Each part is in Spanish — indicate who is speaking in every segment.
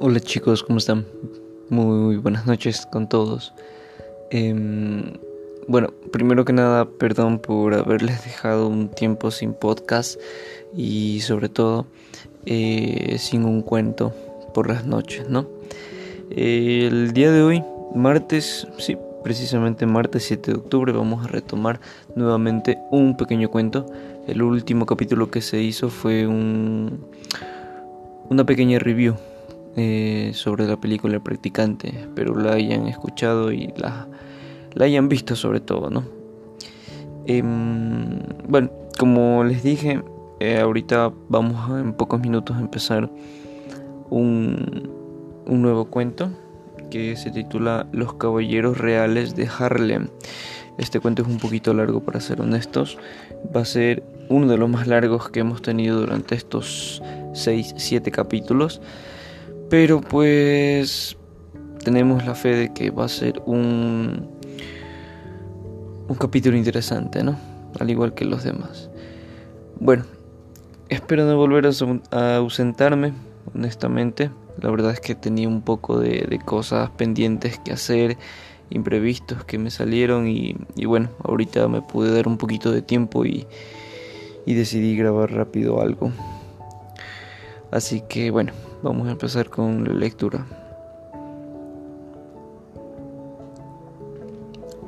Speaker 1: Hola chicos, ¿cómo están? Muy buenas noches con todos. Em, bueno, primero que nada, perdón por haberles dejado un tiempo sin podcast y sobre todo eh, sin un cuento por las noches, ¿no? el día de hoy, martes, sí, precisamente martes 7 de octubre, vamos a retomar nuevamente un pequeño cuento. El último capítulo que se hizo fue un, una pequeña review eh, sobre la película El Practicante. Espero la hayan escuchado y la, la hayan visto sobre todo, ¿no? Em, bueno, como les dije, eh, ahorita vamos a, en pocos minutos a empezar un, un nuevo cuento que se titula Los Caballeros Reales de Harlem. Este cuento es un poquito largo para ser honestos. Va a ser uno de los más largos que hemos tenido durante estos 6-7 capítulos. Pero pues tenemos la fe de que va a ser un, un capítulo interesante, ¿no? Al igual que los demás. Bueno, espero no volver a ausentarme, honestamente. La verdad es que tenía un poco de, cosas pendientes que hacer, imprevistos que me salieron y, bueno, ahorita me pude dar un poquito de tiempo y, y decidí grabar rápido algo. Así que bueno, vamos a empezar con la lectura.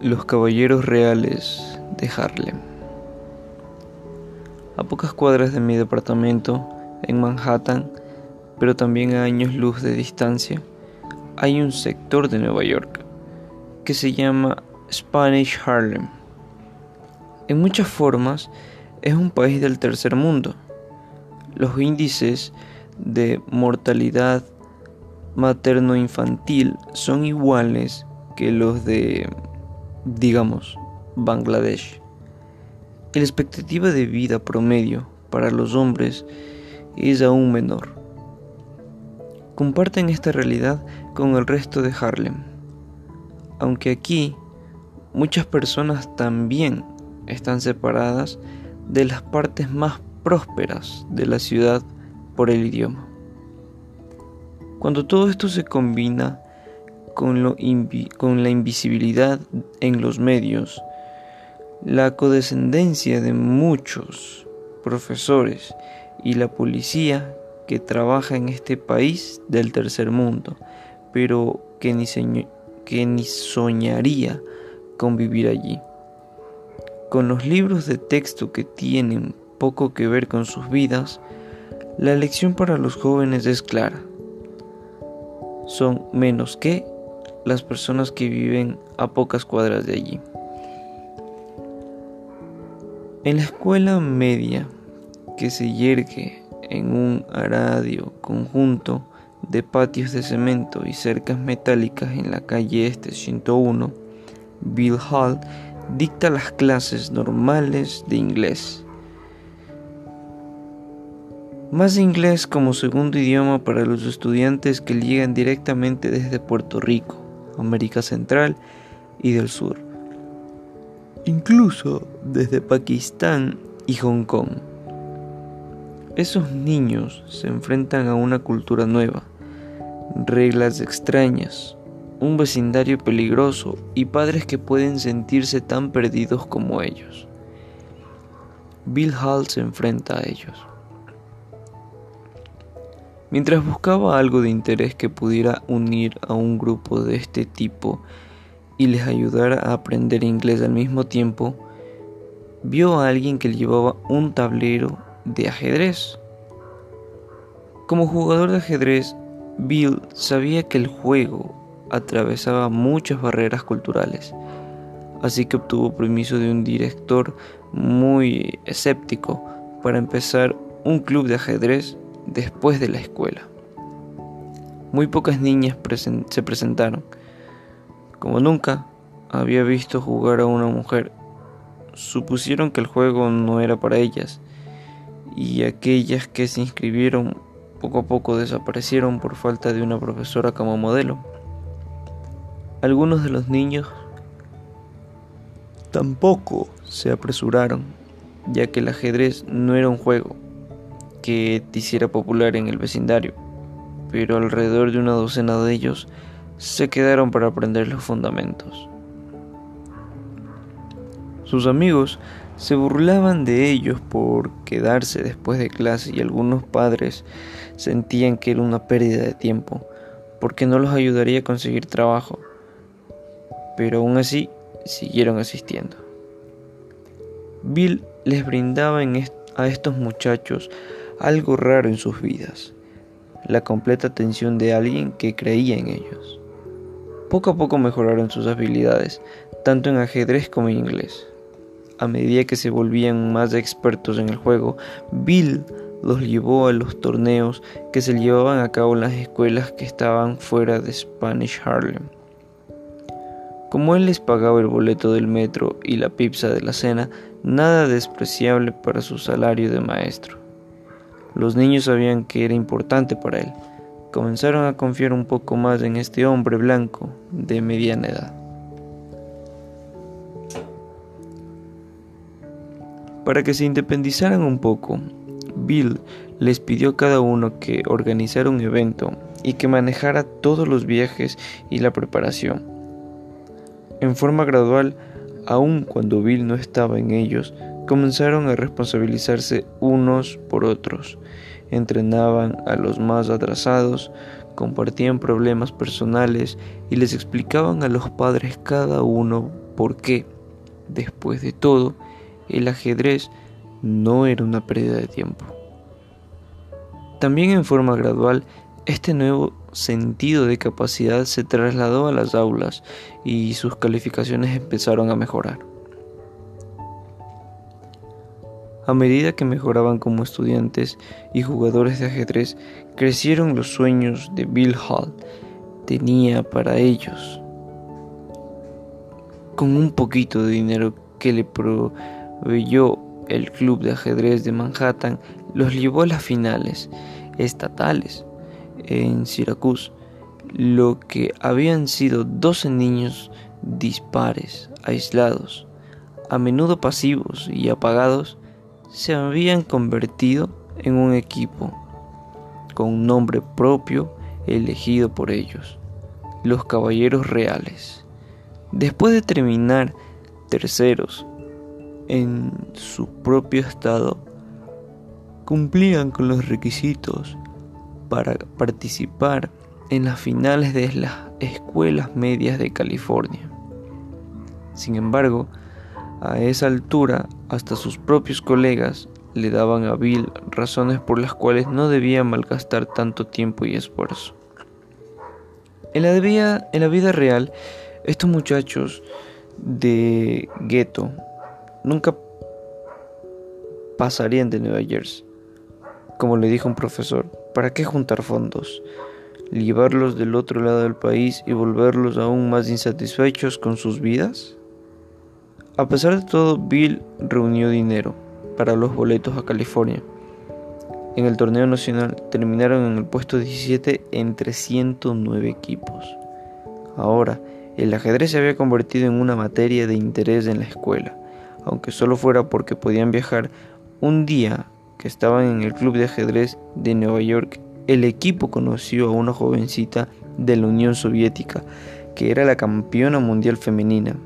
Speaker 1: Los Caballeros Reales de Harlem. A pocas cuadras de mi departamento, en Manhattan, pero también a años luz de distancia, hay un sector de Nueva York que se llama Spanish Harlem. En muchas formas es un país del tercer mundo. Los índices de mortalidad materno-infantil son iguales que los de, digamos, Bangladesh. La expectativa de vida promedio para los hombres es aún menor comparten esta realidad con el resto de Harlem. Aunque aquí muchas personas también están separadas de las partes más prósperas de la ciudad por el idioma. Cuando todo esto se combina con, la invisibilidad en los medios, la codescendencia de muchos profesores y la policía que trabaja en este país del tercer mundo, pero que ni, que ni soñaría con vivir allí. Con los libros de texto que tienen poco que ver con sus vidas, la lección para los jóvenes es clara. Son menos que las personas que viven a pocas cuadras de allí. En la escuela media que se yergue en un aradio conjunto de patios de cemento y cercas metálicas en la calle Este 101, Bill Hall dicta las clases normales de inglés. Más inglés como segundo idioma para los estudiantes que llegan directamente desde Puerto Rico, América Central y del Sur, incluso desde Pakistán y Hong Kong. Esos niños se enfrentan a una cultura nueva, reglas extrañas, un vecindario peligroso y padres que pueden sentirse tan perdidos como ellos. Bill Hall se enfrenta a ellos. Mientras buscaba algo de interés que pudiera unir a un grupo de este tipo y les ayudara a aprender inglés al mismo tiempo, vio a alguien que llevaba un tablero de ajedrez. Como jugador de ajedrez, Bill sabía que el juego atravesaba muchas barreras culturales, así que obtuvo permiso de un director muy escéptico para empezar un club de ajedrez después de la escuela. Muy pocas niñas se presentaron. Como nunca había visto jugar a una mujer, supusieron que el juego no era para ellas y aquellas que se inscribieron poco a poco desaparecieron por falta de una profesora como modelo. Algunos de los niños tampoco se apresuraron, ya que el ajedrez no era un juego que te hiciera popular en el vecindario. pero alrededor de una docena de ellos se quedaron para aprender los fundamentos. Sus amigos se burlaban de ellos por quedarse después de clase y algunos padres sentían que era una pérdida de tiempo porque no los ayudaría a conseguir trabajo, pero aún así siguieron asistiendo. Bill les brindaba a estos muchachos algo raro en sus vidas, la completa atención de alguien que creía en ellos. Poco a poco mejoraron sus habilidades, tanto en ajedrez como en inglés a medida que se volvían más expertos en el juego, Bill los llevó a los torneos que se llevaban a cabo en las escuelas que estaban fuera de Spanish Harlem. Como él les pagaba el boleto del metro y la pizza de la cena, nada despreciable para su salario de maestro. Los niños sabían que era importante para él. Comenzaron a confiar un poco más en este hombre blanco de mediana edad. Para que se independizaran un poco, Bill les pidió a cada uno que organizara un evento y que manejara todos los viajes y la preparación. En forma gradual, aun cuando Bill no estaba en ellos, comenzaron a responsabilizarse unos por otros, entrenaban a los más atrasados, compartían problemas personales y les explicaban a los padres cada uno por qué, después de todo, el ajedrez no era una pérdida de tiempo. También en forma gradual, este nuevo sentido de capacidad se trasladó a las aulas y sus calificaciones empezaron a mejorar. A medida que mejoraban como estudiantes y jugadores de ajedrez, crecieron los sueños de Bill Hall. Tenía para ellos, con un poquito de dinero que le pro yo, el club de ajedrez de Manhattan, los llevó a las finales estatales en Syracuse, lo que habían sido 12 niños dispares, aislados, a menudo pasivos y apagados, se habían convertido en un equipo con un nombre propio elegido por ellos, los Caballeros Reales. Después de terminar terceros en su propio estado cumplían con los requisitos para participar en las finales de las escuelas medias de California. Sin embargo, a esa altura hasta sus propios colegas le daban a Bill razones por las cuales no debía malgastar tanto tiempo y esfuerzo. En la, en la vida real, estos muchachos de gueto nunca pasarían de Nueva Jersey. Como le dijo un profesor, ¿para qué juntar fondos? ¿Llevarlos del otro lado del país y volverlos aún más insatisfechos con sus vidas? A pesar de todo, Bill reunió dinero para los boletos a California. En el torneo nacional terminaron en el puesto 17 entre 109 equipos. Ahora, el ajedrez se había convertido en una materia de interés en la escuela aunque solo fuera porque podían viajar. Un día que estaban en el club de ajedrez de Nueva York, el equipo conoció a una jovencita de la Unión Soviética, que era la campeona mundial femenina.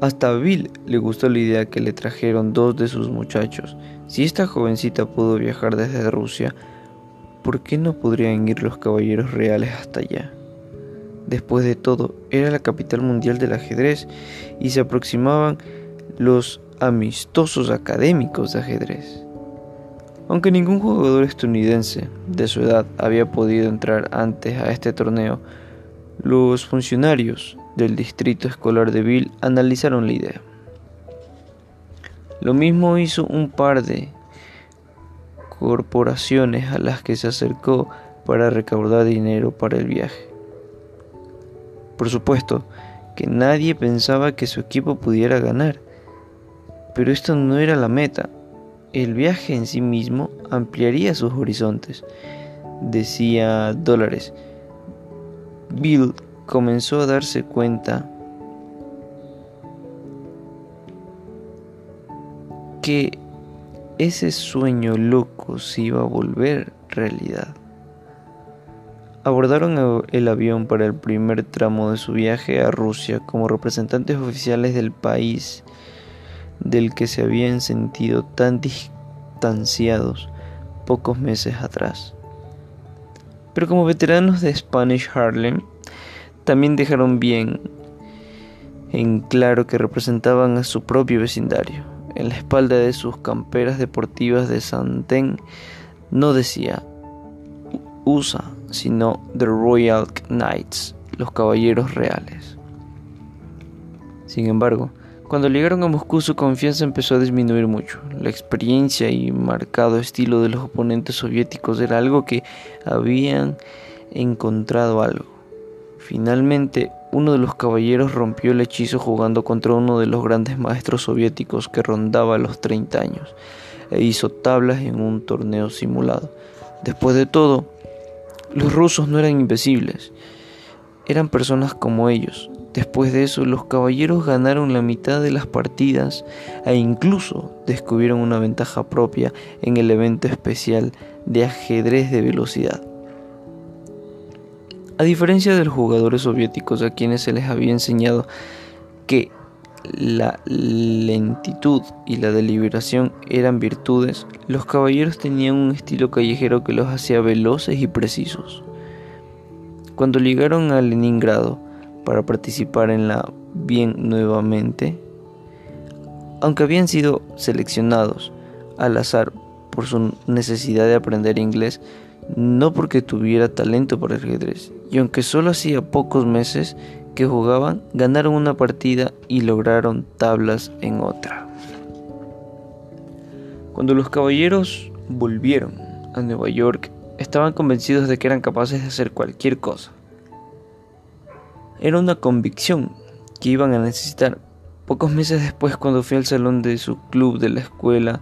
Speaker 1: Hasta a Bill le gustó la idea que le trajeron dos de sus muchachos. Si esta jovencita pudo viajar desde Rusia, ¿por qué no podrían ir los caballeros reales hasta allá? Después de todo, era la capital mundial del ajedrez y se aproximaban los amistosos académicos de ajedrez. Aunque ningún jugador estadounidense de su edad había podido entrar antes a este torneo, los funcionarios del distrito escolar de Bill analizaron la idea. Lo mismo hizo un par de corporaciones a las que se acercó para recaudar dinero para el viaje. Por supuesto que nadie pensaba que su equipo pudiera ganar, pero esto no era la meta. El viaje en sí mismo ampliaría sus horizontes, decía Dólares. Bill comenzó a darse cuenta que ese sueño loco se iba a volver realidad. Abordaron el avión para el primer tramo de su viaje a Rusia como representantes oficiales del país del que se habían sentido tan distanciados pocos meses atrás. Pero como veteranos de Spanish Harlem, también dejaron bien en claro que representaban a su propio vecindario. En la espalda de sus camperas deportivas de Santén no decía USA, sino The Royal Knights, los caballeros reales. Sin embargo, cuando llegaron a Moscú su confianza empezó a disminuir mucho. La experiencia y marcado estilo de los oponentes soviéticos era algo que habían encontrado algo. Finalmente, uno de los caballeros rompió el hechizo jugando contra uno de los grandes maestros soviéticos que rondaba los 30 años e hizo tablas en un torneo simulado. Después de todo, los rusos no eran invisibles, eran personas como ellos, Después de eso, los caballeros ganaron la mitad de las partidas e incluso descubrieron una ventaja propia en el evento especial de ajedrez de velocidad. A diferencia de los jugadores soviéticos a quienes se les había enseñado que la lentitud y la deliberación eran virtudes, los caballeros tenían un estilo callejero que los hacía veloces y precisos. Cuando llegaron a Leningrado, para participar en la bien nuevamente, aunque habían sido seleccionados al azar por su necesidad de aprender inglés, no porque tuviera talento para el ajedrez, y aunque solo hacía pocos meses que jugaban, ganaron una partida y lograron tablas en otra. Cuando los caballeros volvieron a Nueva York, estaban convencidos de que eran capaces de hacer cualquier cosa. Era una convicción que iban a necesitar. Pocos meses después, cuando fui al salón de su club de la escuela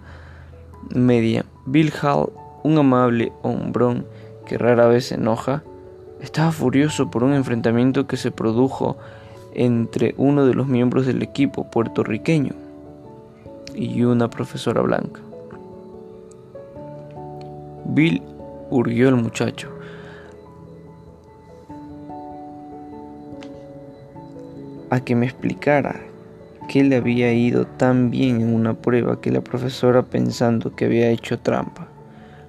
Speaker 1: media, Bill Hall, un amable hombrón que rara vez se enoja, estaba furioso por un enfrentamiento que se produjo entre uno de los miembros del equipo puertorriqueño y una profesora blanca. Bill urgió al muchacho a que me explicara que le había ido tan bien en una prueba que la profesora pensando que había hecho trampa.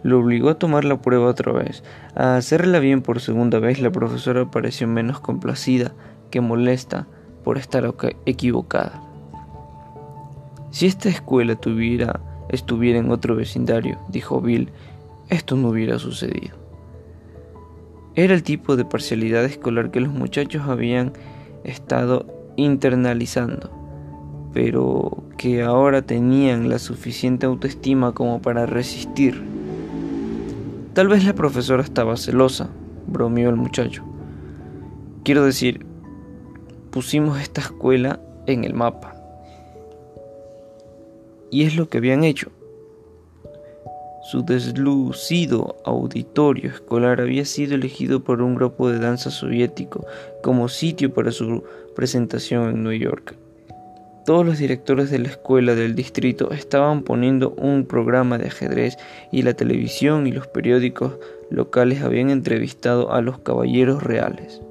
Speaker 1: Lo obligó a tomar la prueba otra vez. A hacerla bien por segunda vez, la profesora pareció menos complacida que molesta por estar equivocada. Si esta escuela tuviera, estuviera en otro vecindario, dijo Bill, esto no hubiera sucedido. Era el tipo de parcialidad escolar que los muchachos habían estado internalizando, pero que ahora tenían la suficiente autoestima como para resistir. Tal vez la profesora estaba celosa, bromeó el muchacho. Quiero decir, pusimos esta escuela en el mapa. Y es lo que habían hecho. Su deslucido auditorio escolar había sido elegido por un grupo de danza soviético como sitio para su presentación en New York. Todos los directores de la escuela del distrito estaban poniendo un programa de ajedrez y la televisión y los periódicos locales habían entrevistado a los caballeros reales.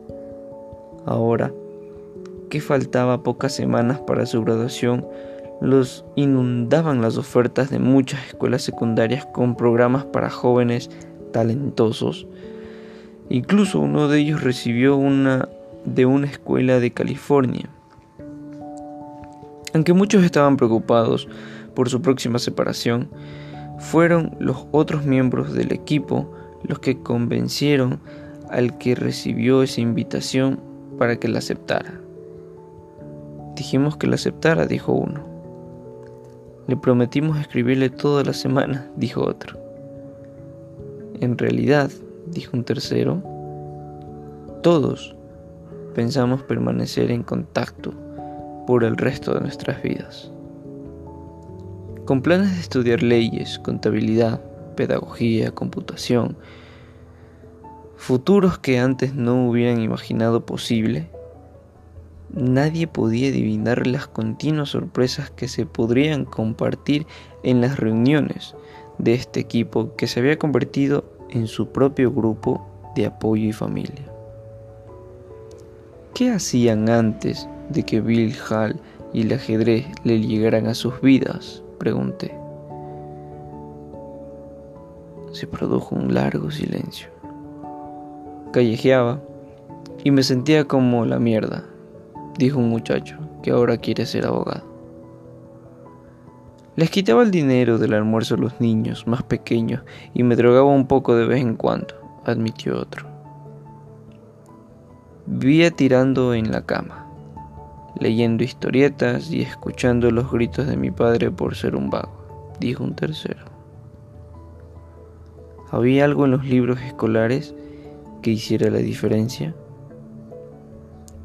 Speaker 1: Ahora, que faltaba pocas semanas para su graduación, los inundaban las ofertas de muchas escuelas secundarias con programas para jóvenes talentosos. Incluso uno de ellos recibió una de una escuela de California. Aunque muchos estaban preocupados por su próxima separación, fueron los otros miembros del equipo los que convencieron al que recibió esa invitación para que la aceptara. Dijimos que la aceptara, dijo uno. Le prometimos escribirle toda la semana, dijo otro. En realidad, dijo un tercero, todos pensamos permanecer en contacto por el resto de nuestras vidas. Con planes de estudiar leyes, contabilidad, pedagogía, computación, futuros que antes no hubieran imaginado posible, Nadie podía adivinar las continuas sorpresas que se podrían compartir en las reuniones de este equipo que se había convertido en su propio grupo de apoyo y familia. ¿Qué hacían antes de que Bill Hall y el ajedrez le llegaran a sus vidas? pregunté. Se produjo un largo silencio. Callejeaba y me sentía como la mierda, dijo un muchacho que ahora quiere ser abogado. Les quitaba el dinero del almuerzo a los niños más pequeños y me drogaba un poco de vez en cuando, admitió otro. Vivía tirando en la cama, leyendo historietas y escuchando los gritos de mi padre por ser un vago, dijo un tercero. ¿Había algo en los libros escolares que hiciera la diferencia?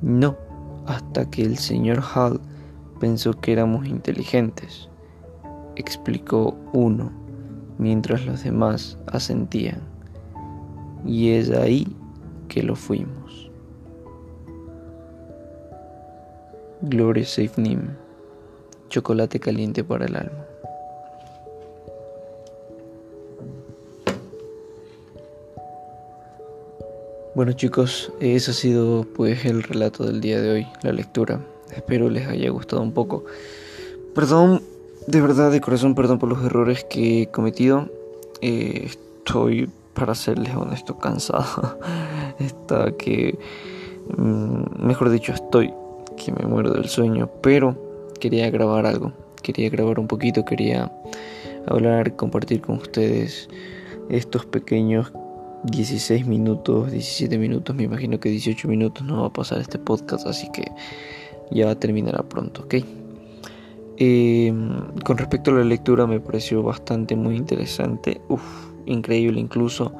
Speaker 1: No, hasta que el señor Hall pensó que éramos inteligentes, explicó uno, mientras los demás asentían. Y es ahí que lo fuimos. Gloria Safe Nim, chocolate caliente para el alma. Bueno chicos, ese ha sido pues el relato del día de hoy, la lectura. Espero les haya gustado un poco. Perdón, de verdad, de corazón, perdón por los errores que he cometido. Eh, estoy, para serles honesto, cansado. Está que, mm, mejor dicho, estoy me muero del sueño, pero quería grabar algo. Quería grabar un poquito, quería hablar, compartir con ustedes estos pequeños 16 minutos, 17 minutos, me imagino que 18 minutos no va a pasar este podcast, así que ya terminará pronto, ¿ok? Eh, con respecto a la lectura me pareció bastante muy interesante, Uf, increíble incluso,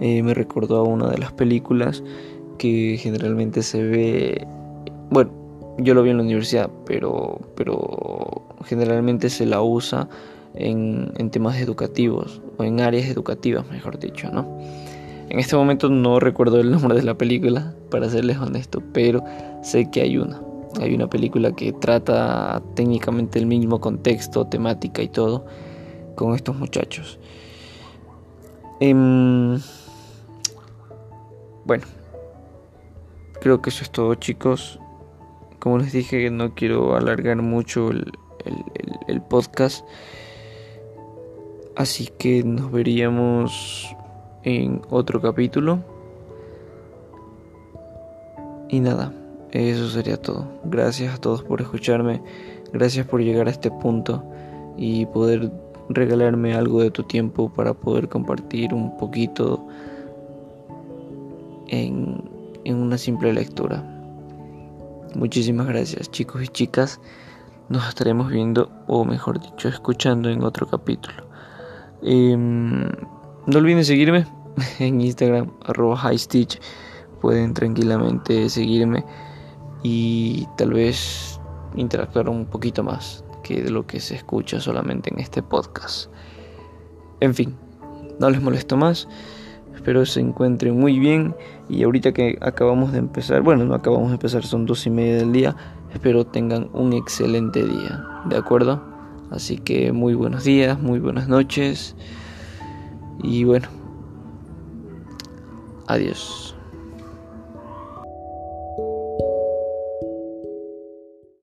Speaker 1: eh, me recordó a una de las películas que generalmente se ve, bueno, yo lo vi en la universidad, pero, pero generalmente se la usa en, en temas educativos o en áreas educativas, mejor dicho, ¿no? En este momento no recuerdo el nombre de la película, para serles honesto, pero sé que hay una. Hay una película que trata técnicamente el mismo contexto, temática y todo con estos muchachos. Em, bueno, creo que eso es todo chicos. Como les dije, no quiero alargar mucho el, podcast. Así que nos veríamos en otro capítulo. Y nada, eso sería todo. Gracias a todos por escucharme, gracias por llegar a este punto y poder regalarme algo de tu tiempo para poder compartir un poquito en una simple lectura. Muchísimas gracias chicos y chicas. Nos estaremos viendo, o mejor dicho, escuchando en otro capítulo. Em, no olviden seguirme en Instagram, arroba highstitch. Pueden tranquilamente seguirme y tal vez interactuar un poquito más que de lo que se escucha solamente en este podcast. En fin, no les molesto más. Espero se encuentren muy bien. Y ahorita que acabamos de empezar, bueno, no acabamos de empezar, son dos y media del día. Espero tengan un excelente día, ¿de acuerdo? Así que muy buenos días, muy buenas noches. Y bueno, adiós.